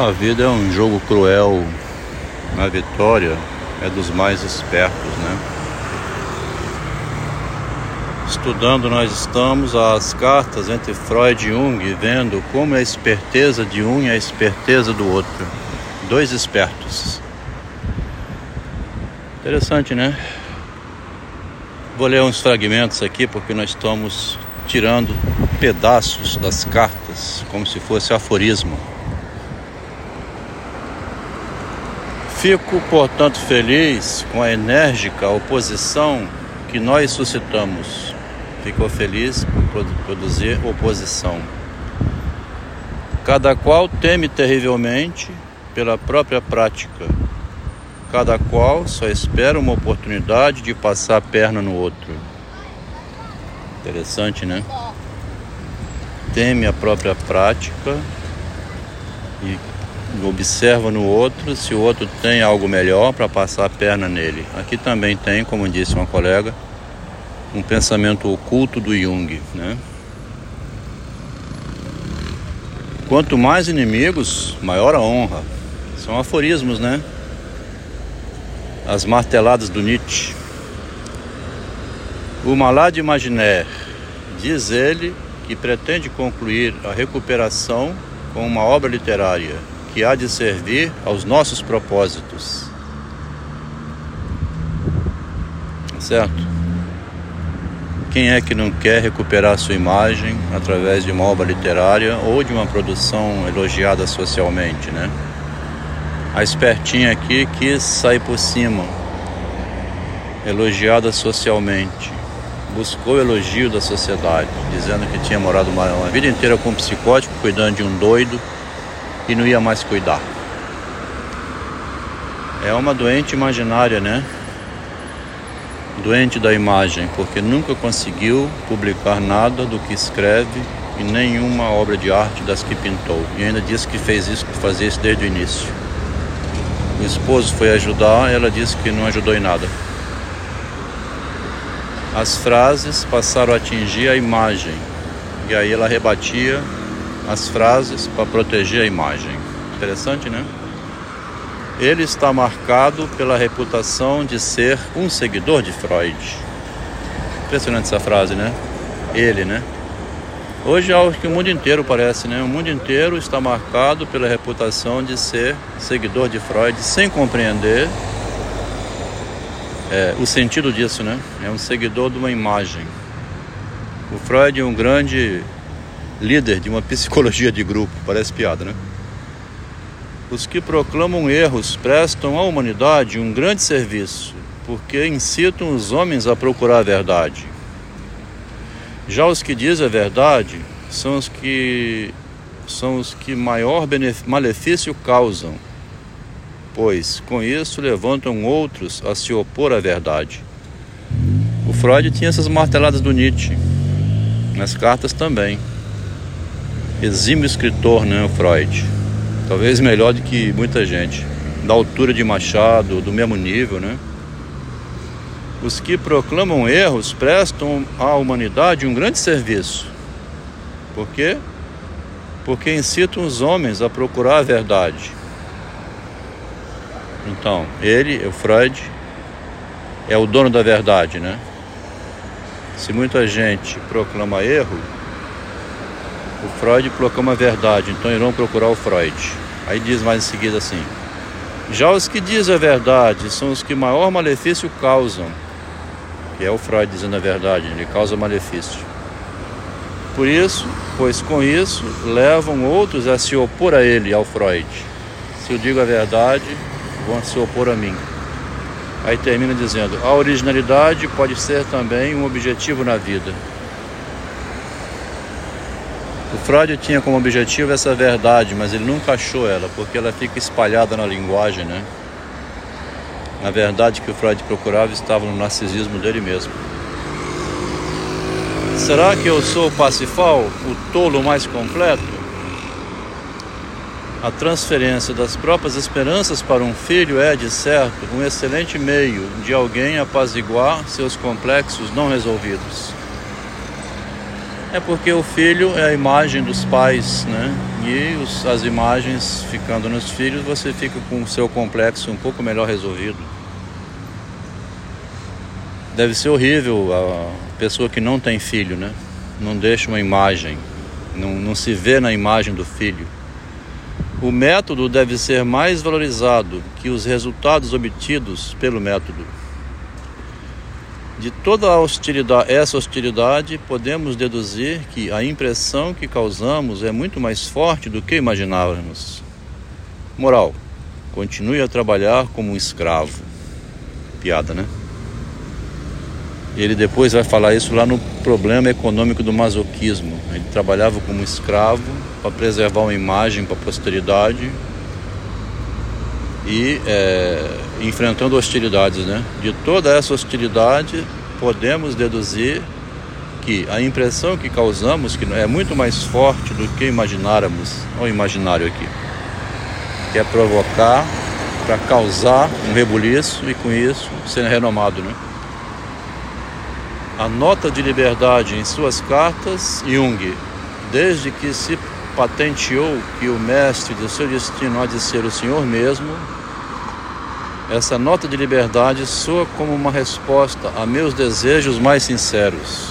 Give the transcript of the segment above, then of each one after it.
A vida é um jogo cruel. A vitória é dos mais espertos, né? Estudando, nós estamos as cartas entre Freud e Jung, vendo como é a esperteza de um e a esperteza do outro. Dois espertos. Interessante, né? Vou ler uns fragmentos aqui porque nós estamos tirando pedaços das cartas, como se fosse aforismo. Fico, portanto, feliz com a enérgica oposição que nós suscitamos. Ficou feliz por produzir oposição. Cada qual teme terrivelmente pela própria prática. Cada qual só espera uma oportunidade de passar a perna no outro. Interessante, né? Teme a própria prática e observa no outro se o outro tem algo melhor para passar a perna nele. Aqui também tem, como disse uma colega, um pensamento oculto do Jung, né? Quanto mais inimigos, maior a honra. São aforismos, né? As marteladas do Nietzsche. O malade imaginaire, diz ele, que pretende concluir a recuperação com uma obra literária que há de servir aos nossos propósitos. Certo? Quem é que não quer recuperar sua imagem através de uma obra literária ou de uma produção elogiada socialmente, né? A espertinha aqui quis sair por cima, elogiada socialmente, buscou elogio da sociedade, dizendo que tinha morado uma, uma vida inteira com um psicótico, cuidando de um doido e não ia mais cuidar. É uma doente imaginária, né? Doente da imagem, porque nunca conseguiu publicar nada do que escreve e nenhuma obra de arte das que pintou. E ainda disse que fez isso, que fazia isso desde o início. O esposo foi ajudar, ela disse que não ajudou em nada. As frases passaram a atingir a imagem, e aí ela rebatia as frases para proteger a imagem. Interessante, né? Ele está marcado pela reputação de ser um seguidor de Freud. Impressionante essa frase, né? Ele, né? Hoje é algo que o mundo inteiro parece, né? O mundo inteiro está marcado pela reputação de ser seguidor de Freud, sem compreender é, o sentido disso, né? É um seguidor de uma imagem. O Freud é um grande líder de uma psicologia de grupo, parece piada, né? Os que proclamam erros prestam à humanidade um grande serviço, porque incitam os homens a procurar a verdade. Já os que dizem a verdade são os que são os que maior malefício causam, pois com isso levantam outros a se opor à verdade. O Freud tinha essas marteladas do Nietzsche, nas cartas também exímio escritor, o Freud. Talvez melhor do que muita gente. Da altura de Machado, do mesmo nível, né? Os que proclamam erros prestam à humanidade um grande serviço. Por quê? Porque incitam os homens a procurar a verdade. Então, ele, o Freud, é o dono da verdade, né? Se muita gente proclama erro, o Freud proclama a verdade, então irão procurar o Freud. Aí diz mais em seguida assim: Já os que dizem a verdade são os que maior malefício causam, que é o Freud dizendo a verdade, ele causa malefício. Por isso, pois com isso levam outros a se opor a ele, ao Freud. Se eu digo a verdade, vão se opor a mim. Aí termina dizendo: a originalidade pode ser também um objetivo na vida. Freud tinha como objetivo essa verdade, mas ele nunca achou ela, porque ela fica espalhada na linguagem, né? Na verdade, que o Freud procurava estava no narcisismo dele mesmo. Será que eu sou o Pacifal, o tolo mais completo? A transferência das próprias esperanças para um filho é, de certo, um excelente meio de alguém apaziguar seus complexos não resolvidos. É porque o filho é a imagem dos pais, né? E os, as imagens ficando nos filhos, você fica com o seu complexo um pouco melhor resolvido. Deve ser horrível a pessoa que não tem filho, né? Não deixa uma imagem, não, não se vê na imagem do filho. O método deve ser mais valorizado que os resultados obtidos pelo método. De toda hostilidade, essa hostilidade, podemos deduzir que a impressão que causamos é muito mais forte do que imaginávamos. Moral: continue a trabalhar como um escravo. Piada, né? Ele depois vai falar isso lá no problema econômico do masoquismo. Ele trabalhava como escravo para preservar uma imagem para a posteridade e é, enfrentando hostilidades, né? De toda essa hostilidade podemos deduzir que a impressão que causamos que é muito mais forte do que imagináramos, o imaginário aqui, que é provocar para causar um rebuliço e com isso ser renomado, né? a nota de liberdade em suas cartas, Jung, desde que se patenteou que o mestre do seu destino há de ser o Senhor mesmo, essa nota de liberdade soa como uma resposta a meus desejos mais sinceros.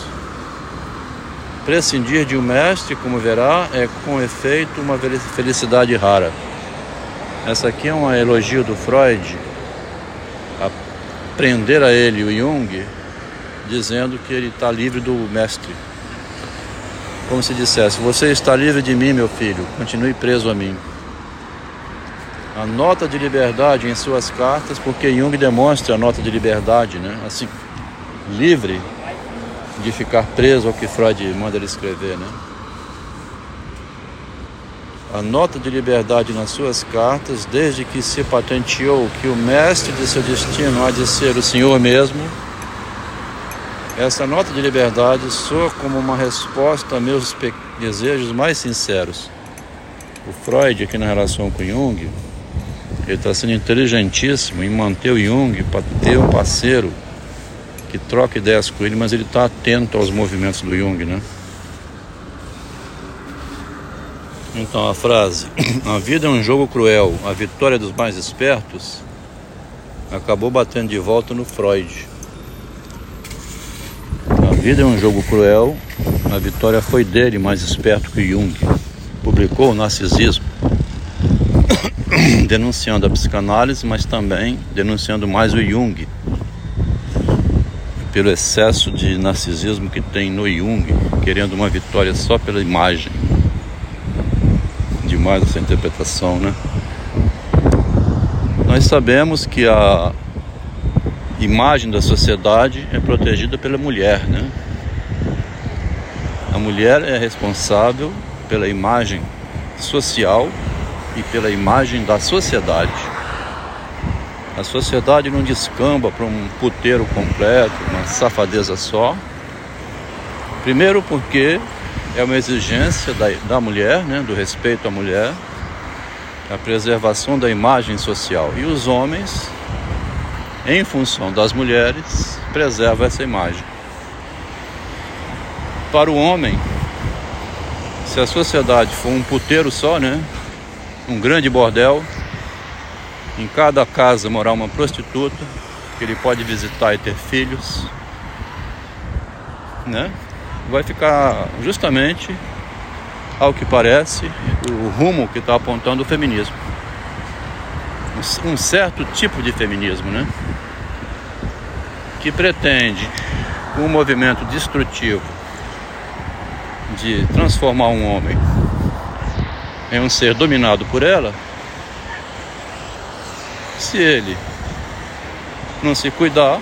Prescindir de um mestre, como verá, é com efeito uma felicidade rara. Essa aqui é um elogio do Freud. A prender a ele o Jung dizendo que ele está livre do mestre. Como se dissesse: Você está livre de mim, meu filho, continue preso a mim. A nota de liberdade em suas cartas, porque Jung demonstra a nota de liberdade, né? Assim, livre de ficar preso ao que Freud manda ele escrever, né? A nota de liberdade nas suas cartas, desde que se patenteou que o mestre de seu destino há de ser o Senhor mesmo, essa nota de liberdade soa como uma resposta a meus desejos mais sinceros. O Freud, aqui na relação com Jung, ele está sendo inteligentíssimo em manter o Jung para ter um parceiro que troca ideias com ele, mas ele está atento aos movimentos do Jung, né? Então a frase: A vida é um jogo cruel, a vitória dos mais espertos acabou batendo de volta no Freud vida é um jogo cruel. A vitória foi dele, mais esperto que Jung. Publicou o narcisismo, denunciando a psicanálise, mas também denunciando mais o Jung, pelo excesso de narcisismo que tem no Jung, querendo uma vitória só pela imagem. Demais essa interpretação, né? Nós sabemos que a imagem da sociedade é protegida pela mulher, né? A mulher é responsável pela imagem social e pela imagem da sociedade. A sociedade não descamba para um puteiro completo, uma safadeza só. Primeiro porque é uma exigência da, da mulher, né, do respeito à mulher, a preservação da imagem social. E os homens em função das mulheres, preserva essa imagem. Para o homem, se a sociedade for um puteiro só, né? Um grande bordel, em cada casa morar uma prostituta, que ele pode visitar e ter filhos, né? Vai ficar justamente, ao que parece, o rumo que está apontando o feminismo um certo tipo de feminismo, né? Que pretende um movimento destrutivo de transformar um homem em um ser dominado por ela, se ele não se cuidar,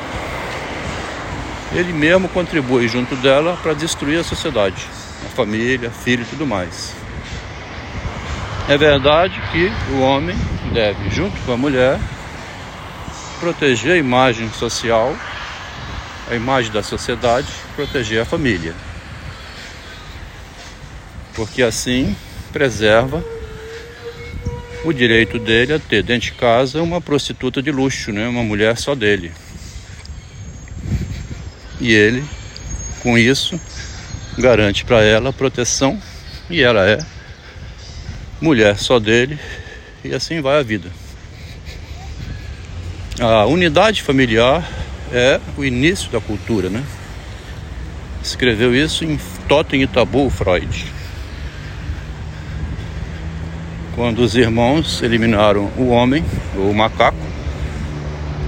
ele mesmo contribui junto dela para destruir a sociedade, a família, filho e tudo mais. É verdade que o homem deve, junto com a mulher, proteger a imagem social, a imagem da sociedade, proteger a família. Porque assim preserva o direito dele a ter dentro de casa uma prostituta de luxo, né? uma mulher só dele. E ele, com isso, garante para ela proteção e ela é mulher só dele, e assim vai a vida. A unidade familiar é o início da cultura, né? Escreveu isso em Totem e Tabu, Freud. Quando os irmãos eliminaram o homem, o macaco,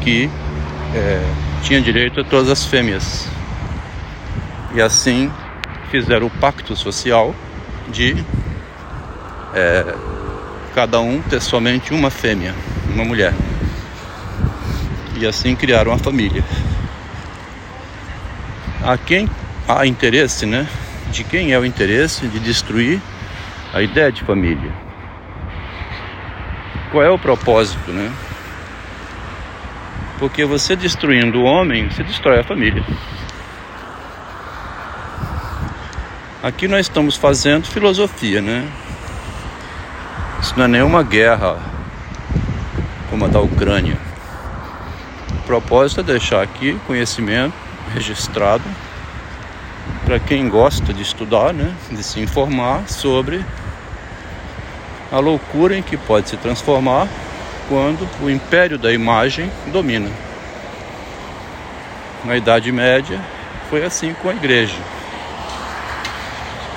que é, tinha direito a todas as fêmeas. E assim fizeram o pacto social de é, cada um ter somente uma fêmea, uma mulher. E assim criaram a família. A quem há interesse, né? De quem é o interesse de destruir a ideia de família? Qual é o propósito, né? Porque você destruindo o homem, você destrói a família. Aqui nós estamos fazendo filosofia, né? Isso não é nenhuma guerra como a da Ucrânia. Propósito é deixar aqui conhecimento registrado para quem gosta de estudar, né? De se informar sobre a loucura em que pode se transformar quando o império da imagem domina. Na Idade Média foi assim com a igreja.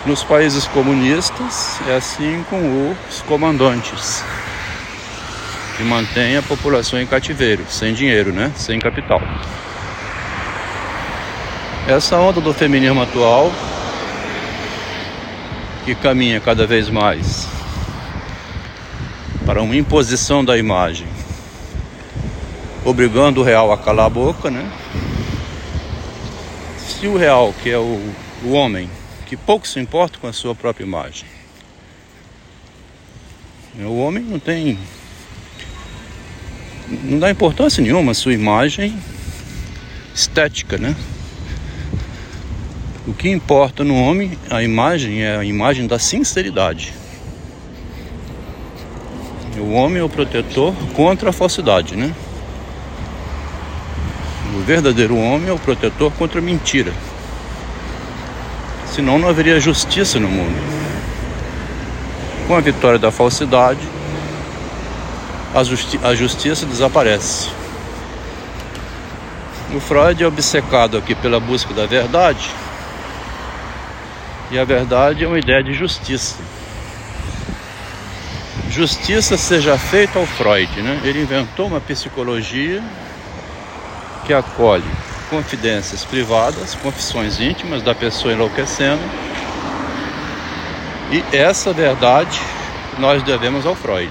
Nos países comunistas é assim com os comandantes, que mantêm a população em cativeiro, sem dinheiro, né? sem capital. Essa onda do feminismo atual, que caminha cada vez mais para uma imposição da imagem, obrigando o real a calar a boca, né? Se o real, que é o, o homem, que pouco se importa com a sua própria imagem, o homem não tem. Não dá importância nenhuma a sua imagem estética, né? O que importa no homem, a imagem é a imagem da sinceridade. O homem é o protetor contra a falsidade, né? O verdadeiro homem é o protetor contra a mentira. Senão não haveria justiça no mundo. Com a vitória da falsidade, a, justi a justiça desaparece. O Freud é obcecado aqui pela busca da verdade. E a verdade é uma ideia de justiça justiça seja feita ao Freud. Né? Ele inventou uma psicologia que acolhe confidências privadas, confissões íntimas da pessoa enlouquecendo. E essa verdade nós devemos ao Freud.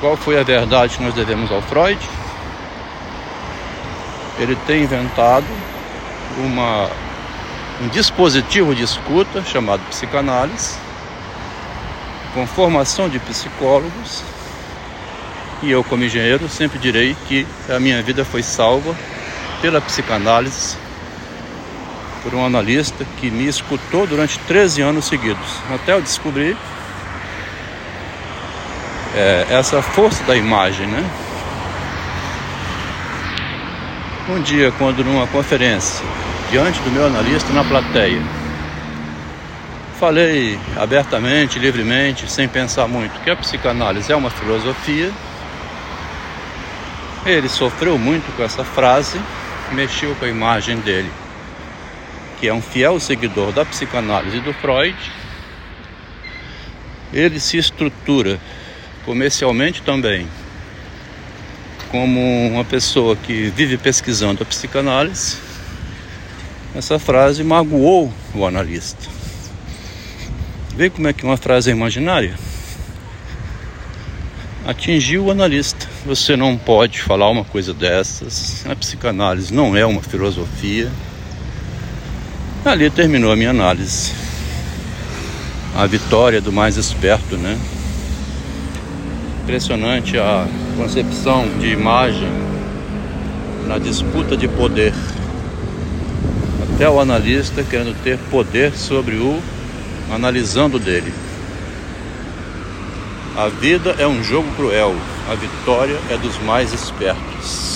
Qual foi a verdade que nós devemos ao Freud? Ele tem inventado uma, um dispositivo de escuta chamado psicanálise com formação de psicólogos. E eu, como engenheiro, sempre direi que a minha vida foi salva pela psicanálise, por um analista que me escutou durante 13 anos seguidos, até eu descobrir é, essa força da imagem, né? Um dia, quando numa conferência, diante do meu analista na plateia, Falei abertamente, livremente, sem pensar muito, que a psicanálise é uma filosofia. Ele sofreu muito com essa frase, mexeu com a imagem dele, que é um fiel seguidor da psicanálise do Freud. Ele se estrutura comercialmente também como uma pessoa que vive pesquisando a psicanálise. Essa frase magoou o analista. Vê como é que uma frase é imaginária? Atingiu o analista. Você não pode falar uma coisa dessas. A psicanálise não é uma filosofia. Ali terminou a minha análise. A vitória do mais esperto, né? Impressionante a concepção de imagem na disputa de poder. Até o analista querendo ter poder sobre o analisando dele. A vida é um jogo cruel, a vitória é dos mais espertos.